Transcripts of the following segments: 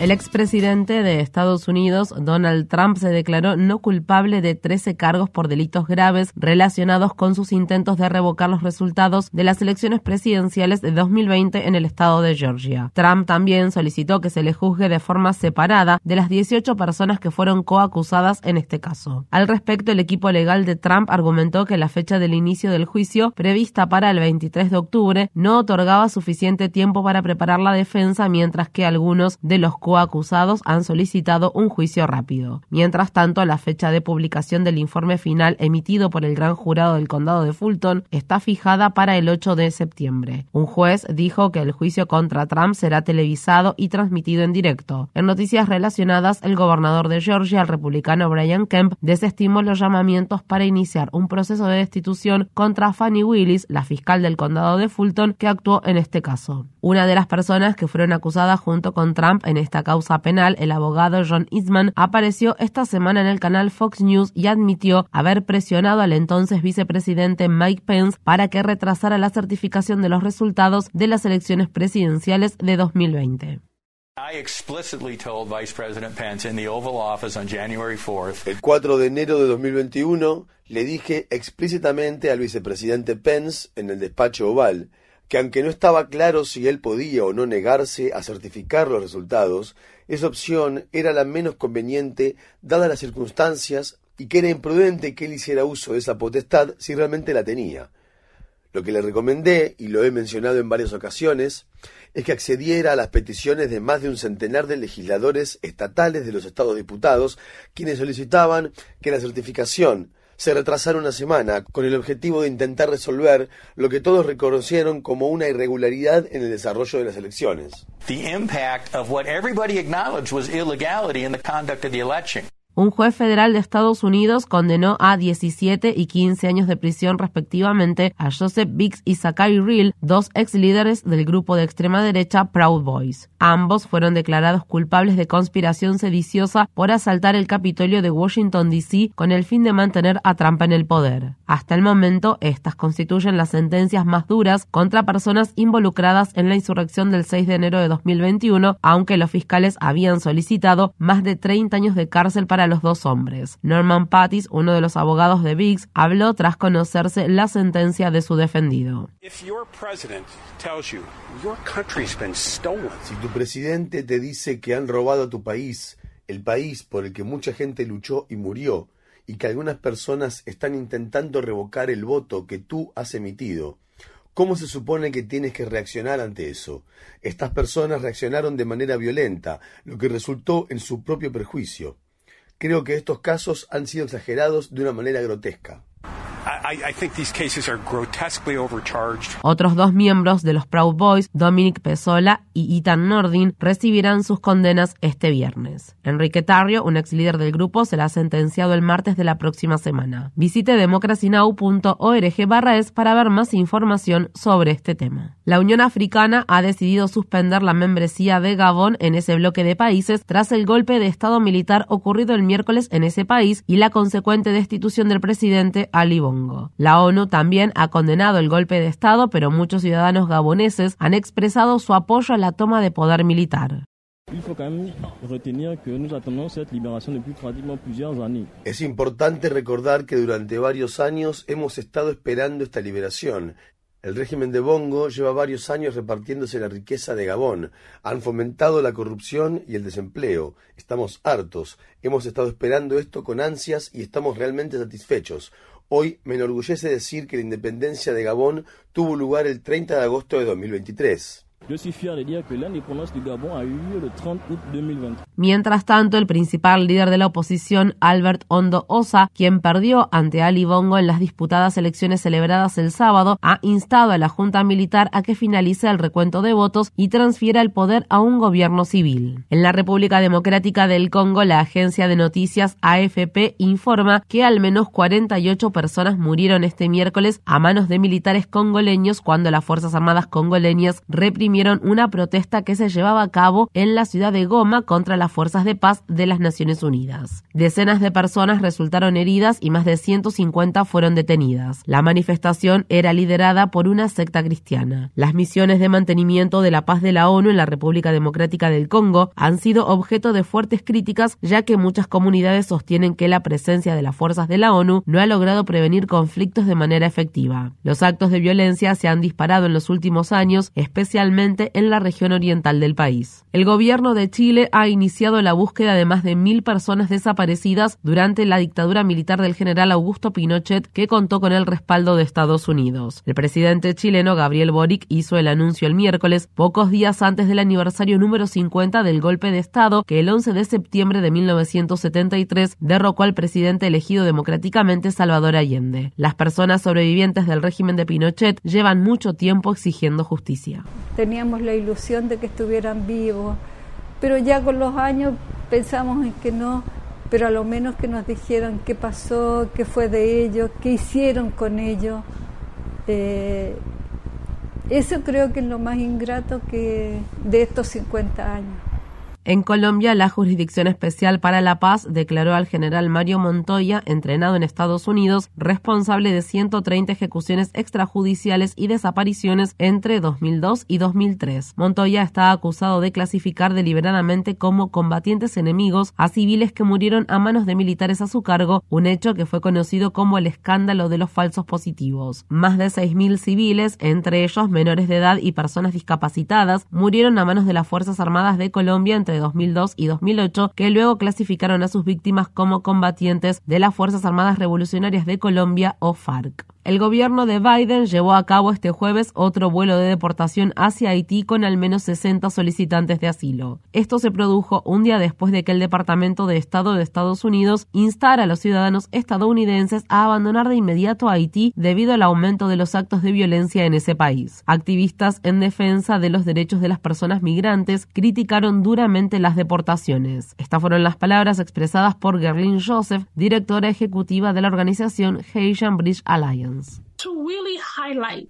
El expresidente de Estados Unidos, Donald Trump, se declaró no culpable de 13 cargos por delitos graves relacionados con sus intentos de revocar los resultados de las elecciones presidenciales de 2020 en el estado de Georgia. Trump también solicitó que se le juzgue de forma separada de las 18 personas que fueron coacusadas en este caso. Al respecto, el equipo legal de Trump argumentó que la fecha del inicio del juicio, prevista para el 23 de octubre, no otorgaba suficiente tiempo para preparar la defensa, mientras que algunos de los acusados han solicitado un juicio rápido. Mientras tanto, la fecha de publicación del informe final emitido por el gran jurado del condado de Fulton está fijada para el 8 de septiembre. Un juez dijo que el juicio contra Trump será televisado y transmitido en directo. En noticias relacionadas, el gobernador de Georgia, el republicano Brian Kemp, desestimó los llamamientos para iniciar un proceso de destitución contra Fanny Willis, la fiscal del condado de Fulton, que actuó en este caso. Una de las personas que fueron acusadas junto con Trump en esta causa penal, el abogado John Eastman, apareció esta semana en el canal Fox News y admitió haber presionado al entonces vicepresidente Mike Pence para que retrasara la certificación de los resultados de las elecciones presidenciales de 2020. El 4 de enero de 2021 le dije explícitamente al vicepresidente Pence en el despacho oval que aunque no estaba claro si él podía o no negarse a certificar los resultados, esa opción era la menos conveniente dadas las circunstancias y que era imprudente que él hiciera uso de esa potestad si realmente la tenía. Lo que le recomendé, y lo he mencionado en varias ocasiones, es que accediera a las peticiones de más de un centenar de legisladores estatales de los Estados Diputados, quienes solicitaban que la certificación se retrasaron una semana con el objetivo de intentar resolver lo que todos reconocieron como una irregularidad en el desarrollo de las elecciones. The impact of what everybody acknowledged was illegality in the conduct of the election. Un juez federal de Estados Unidos condenó a 17 y 15 años de prisión respectivamente a Joseph Biggs y Zachary Real, dos ex líderes del grupo de extrema derecha Proud Boys. Ambos fueron declarados culpables de conspiración sediciosa por asaltar el Capitolio de Washington, D.C. con el fin de mantener a Trump en el poder. Hasta el momento, estas constituyen las sentencias más duras contra personas involucradas en la insurrección del 6 de enero de 2021, aunque los fiscales habían solicitado más de 30 años de cárcel para los dos hombres. Norman Pattis, uno de los abogados de Biggs, habló tras conocerse la sentencia de su defendido. Si tu presidente te dice que han robado a tu país, el país por el que mucha gente luchó y murió, y que algunas personas están intentando revocar el voto que tú has emitido, ¿Cómo se supone que tienes que reaccionar ante eso? Estas personas reaccionaron de manera violenta, lo que resultó en su propio perjuicio. Creo que estos casos han sido exagerados de una manera grotesca. Otros dos miembros de los Proud Boys, Dominic Pesola y Ethan Nordin, recibirán sus condenas este viernes. Enrique Tarrio, un ex líder del grupo, será sentenciado el martes de la próxima semana. Visite democracynow.org barra es para ver más información sobre este tema. La Unión Africana ha decidido suspender la membresía de Gabón en ese bloque de países tras el golpe de Estado militar ocurrido el miércoles en ese país y la consecuente destitución del presidente Ali Bongo. La ONU también ha condenado el golpe de Estado, pero muchos ciudadanos gaboneses han expresado su apoyo a la toma de poder militar. Es importante recordar que durante varios años hemos estado esperando esta liberación el régimen de Bongo lleva varios años repartiéndose la riqueza de Gabón. Han fomentado la corrupción y el desempleo. Estamos hartos. Hemos estado esperando esto con ansias y estamos realmente satisfechos. Hoy me enorgullece decir que la independencia de Gabón tuvo lugar el 30 de agosto de 2023. Mientras tanto, el principal líder de la oposición, Albert Ondo Osa, quien perdió ante Ali Bongo en las disputadas elecciones celebradas el sábado, ha instado a la Junta Militar a que finalice el recuento de votos y transfiera el poder a un gobierno civil. En la República Democrática del Congo, la agencia de noticias AFP informa que al menos 48 personas murieron este miércoles a manos de militares congoleños cuando las Fuerzas Armadas congoleñas reprimieron una protesta que se llevaba a cabo en la ciudad de Goma contra las fuerzas de paz de las Naciones Unidas. Decenas de personas resultaron heridas y más de 150 fueron detenidas. La manifestación era liderada por una secta cristiana. Las misiones de mantenimiento de la paz de la ONU en la República Democrática del Congo han sido objeto de fuertes críticas ya que muchas comunidades sostienen que la presencia de las fuerzas de la ONU no ha logrado prevenir conflictos de manera efectiva. Los actos de violencia se han disparado en los últimos años, especialmente en la región oriental del país. El gobierno de Chile ha iniciado la búsqueda de más de mil personas desaparecidas durante la dictadura militar del general Augusto Pinochet, que contó con el respaldo de Estados Unidos. El presidente chileno Gabriel Boric hizo el anuncio el miércoles, pocos días antes del aniversario número 50 del golpe de Estado que el 11 de septiembre de 1973 derrocó al presidente elegido democráticamente Salvador Allende. Las personas sobrevivientes del régimen de Pinochet llevan mucho tiempo exigiendo justicia teníamos la ilusión de que estuvieran vivos, pero ya con los años pensamos en que no, pero a lo menos que nos dijeran qué pasó, qué fue de ellos, qué hicieron con ellos. Eh, eso creo que es lo más ingrato que de estos 50 años. En Colombia, la Jurisdicción Especial para la Paz declaró al general Mario Montoya, entrenado en Estados Unidos, responsable de 130 ejecuciones extrajudiciales y desapariciones entre 2002 y 2003. Montoya está acusado de clasificar deliberadamente como combatientes enemigos a civiles que murieron a manos de militares a su cargo, un hecho que fue conocido como el escándalo de los falsos positivos. Más de 6.000 civiles, entre ellos menores de edad y personas discapacitadas, murieron a manos de las Fuerzas Armadas de Colombia entre 2002 y 2008, que luego clasificaron a sus víctimas como combatientes de las Fuerzas Armadas Revolucionarias de Colombia o FARC. El gobierno de Biden llevó a cabo este jueves otro vuelo de deportación hacia Haití con al menos 60 solicitantes de asilo. Esto se produjo un día después de que el Departamento de Estado de Estados Unidos instara a los ciudadanos estadounidenses a abandonar de inmediato Haití debido al aumento de los actos de violencia en ese país. Activistas en defensa de los derechos de las personas migrantes criticaron duramente las deportaciones. Estas fueron las palabras expresadas por Gerlin Joseph, directora ejecutiva de la organización Haitian Bridge Alliance.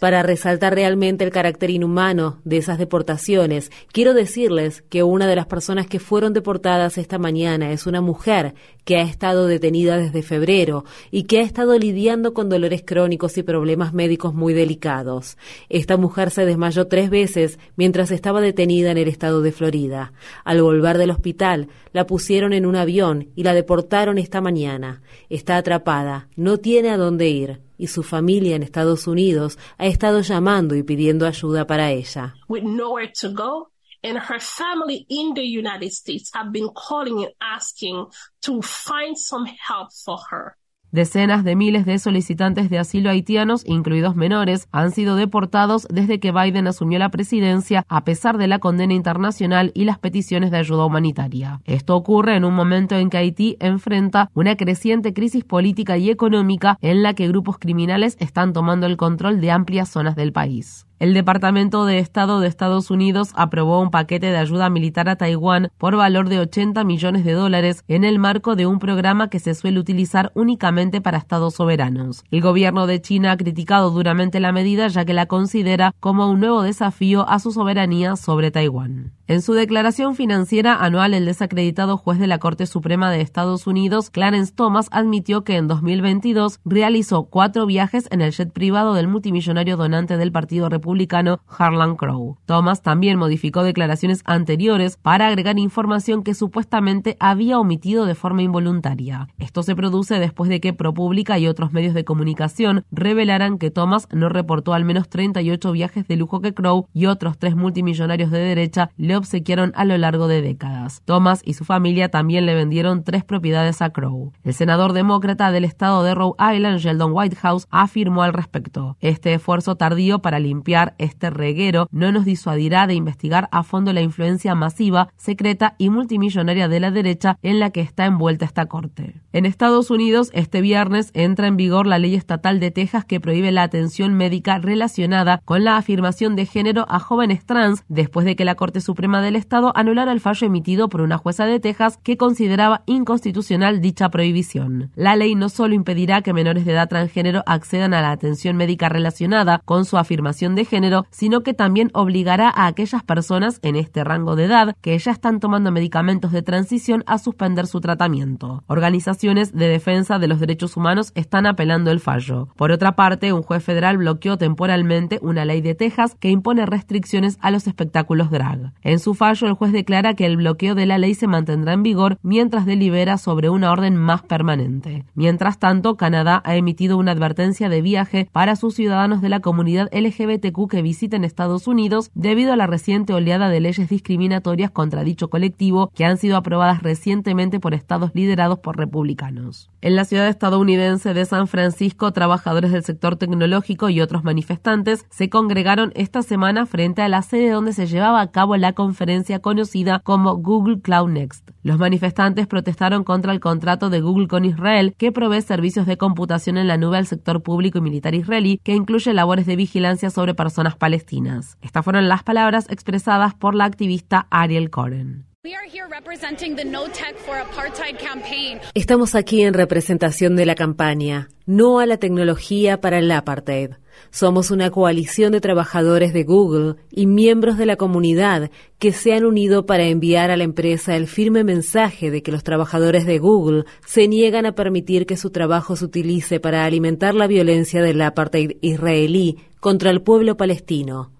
Para resaltar realmente el carácter inhumano de esas deportaciones, quiero decirles que una de las personas que fueron deportadas esta mañana es una mujer que ha estado detenida desde febrero y que ha estado lidiando con dolores crónicos y problemas médicos muy delicados. Esta mujer se desmayó tres veces mientras estaba detenida en el estado de Florida. Al volver del hospital, la pusieron en un avión y la deportaron esta mañana. Está atrapada, no tiene a dónde ir y su familia en Estados Unidos ha estado llamando y pidiendo ayuda para ella. With nowhere to go, and her family in the United States have been calling and asking to find some help for her. Decenas de miles de solicitantes de asilo haitianos, incluidos menores, han sido deportados desde que Biden asumió la presidencia, a pesar de la condena internacional y las peticiones de ayuda humanitaria. Esto ocurre en un momento en que Haití enfrenta una creciente crisis política y económica en la que grupos criminales están tomando el control de amplias zonas del país. El Departamento de Estado de Estados Unidos aprobó un paquete de ayuda militar a Taiwán por valor de 80 millones de dólares en el marco de un programa que se suele utilizar únicamente para estados soberanos. El gobierno de China ha criticado duramente la medida ya que la considera como un nuevo desafío a su soberanía sobre Taiwán. En su declaración financiera anual, el desacreditado juez de la Corte Suprema de Estados Unidos, Clarence Thomas, admitió que en 2022 realizó cuatro viajes en el jet privado del multimillonario donante del Partido Republicano, Harlan Crow. Thomas también modificó declaraciones anteriores para agregar información que supuestamente había omitido de forma involuntaria. Esto se produce después de que ProPublica y otros medios de comunicación revelaran que Thomas no reportó al menos 38 viajes de lujo que Crow y otros tres multimillonarios de derecha le obsequiaron a lo largo de décadas. Thomas y su familia también le vendieron tres propiedades a Crow. El senador demócrata del estado de Rhode Island, Sheldon Whitehouse, afirmó al respecto. Este esfuerzo tardío para limpiar este reguero no nos disuadirá de investigar a fondo la influencia masiva, secreta y multimillonaria de la derecha en la que está envuelta esta corte. En Estados Unidos, este viernes entra en vigor la ley estatal de Texas que prohíbe la atención médica relacionada con la afirmación de género a jóvenes trans después de que la Corte Suprema del Estado anulara el fallo emitido por una jueza de Texas que consideraba inconstitucional dicha prohibición. La ley no solo impedirá que menores de edad transgénero accedan a la atención médica relacionada con su afirmación de género, sino que también obligará a aquellas personas en este rango de edad que ya están tomando medicamentos de transición a suspender su tratamiento. Organizaciones de defensa de los derechos humanos están apelando el fallo. Por otra parte, un juez federal bloqueó temporalmente una ley de Texas que impone restricciones a los espectáculos drag. En su fallo, el juez declara que el bloqueo de la ley se mantendrá en vigor mientras delibera sobre una orden más permanente. Mientras tanto, Canadá ha emitido una advertencia de viaje para sus ciudadanos de la comunidad LGBTQ que visiten Estados Unidos debido a la reciente oleada de leyes discriminatorias contra dicho colectivo que han sido aprobadas recientemente por estados liderados por republicanos. En la ciudad estadounidense de San Francisco, trabajadores del sector tecnológico y otros manifestantes se congregaron esta semana frente a la sede donde se llevaba a cabo la conocida como Google Cloud Next. Los manifestantes protestaron contra el contrato de Google con Israel que provee servicios de computación en la nube al sector público y militar israelí que incluye labores de vigilancia sobre personas palestinas. Estas fueron las palabras expresadas por la activista Ariel Coren. Estamos aquí en representación de la campaña No a la tecnología para el apartheid. Somos una coalición de trabajadores de Google y miembros de la comunidad que se han unido para enviar a la empresa el firme mensaje de que los trabajadores de Google se niegan a permitir que su trabajo se utilice para alimentar la violencia del apartheid israelí contra el pueblo palestino.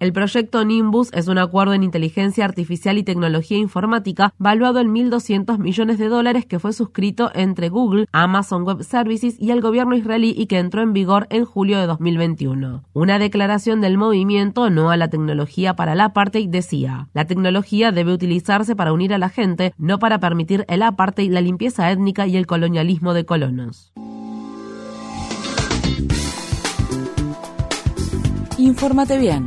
El proyecto Nimbus es un acuerdo en inteligencia artificial y tecnología informática valuado en 1.200 millones de dólares que fue suscrito entre Google, Amazon Web Services y el gobierno israelí y que entró en vigor en julio de 2021. Una declaración del movimiento No a la tecnología para el apartheid decía, la tecnología debe utilizarse para unir a la gente, no para permitir el apartheid, la limpieza étnica y el colonialismo de colonos. Infórmate bien